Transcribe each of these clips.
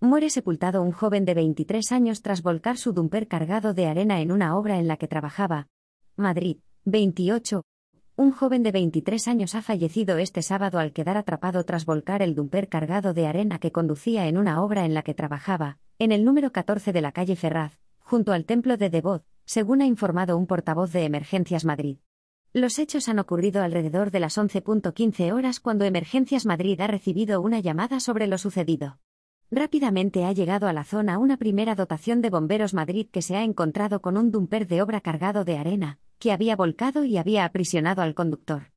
Muere sepultado un joven de 23 años tras volcar su dumper cargado de arena en una obra en la que trabajaba. Madrid, 28. Un joven de 23 años ha fallecido este sábado al quedar atrapado tras volcar el dumper cargado de arena que conducía en una obra en la que trabajaba, en el número 14 de la calle Ferraz, junto al templo de Devot, según ha informado un portavoz de Emergencias Madrid. Los hechos han ocurrido alrededor de las 11.15 horas cuando Emergencias Madrid ha recibido una llamada sobre lo sucedido. Rápidamente ha llegado a la zona una primera dotación de Bomberos Madrid que se ha encontrado con un dumper de obra cargado de arena, que había volcado y había aprisionado al conductor.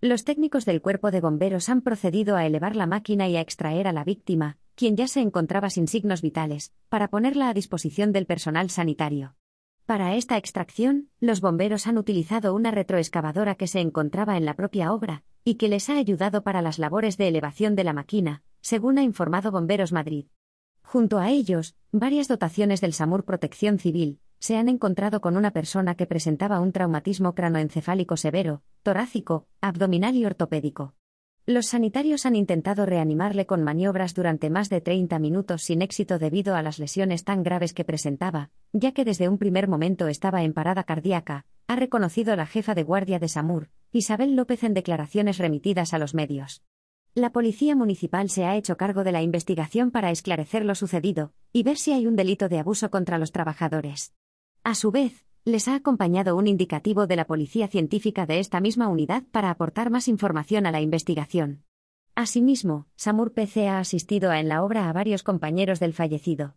Los técnicos del cuerpo de bomberos han procedido a elevar la máquina y a extraer a la víctima, quien ya se encontraba sin signos vitales, para ponerla a disposición del personal sanitario. Para esta extracción, los bomberos han utilizado una retroexcavadora que se encontraba en la propia obra, y que les ha ayudado para las labores de elevación de la máquina, según ha informado Bomberos Madrid. Junto a ellos, varias dotaciones del SAMUR Protección Civil se han encontrado con una persona que presentaba un traumatismo cranoencefálico severo, torácico, abdominal y ortopédico. Los sanitarios han intentado reanimarle con maniobras durante más de 30 minutos sin éxito debido a las lesiones tan graves que presentaba, ya que desde un primer momento estaba en parada cardíaca, ha reconocido la jefa de guardia de SAMUR, Isabel López en declaraciones remitidas a los medios. La Policía Municipal se ha hecho cargo de la investigación para esclarecer lo sucedido y ver si hay un delito de abuso contra los trabajadores. A su vez, les ha acompañado un indicativo de la Policía Científica de esta misma unidad para aportar más información a la investigación. Asimismo, SAMUR PC ha asistido a en la obra a varios compañeros del fallecido.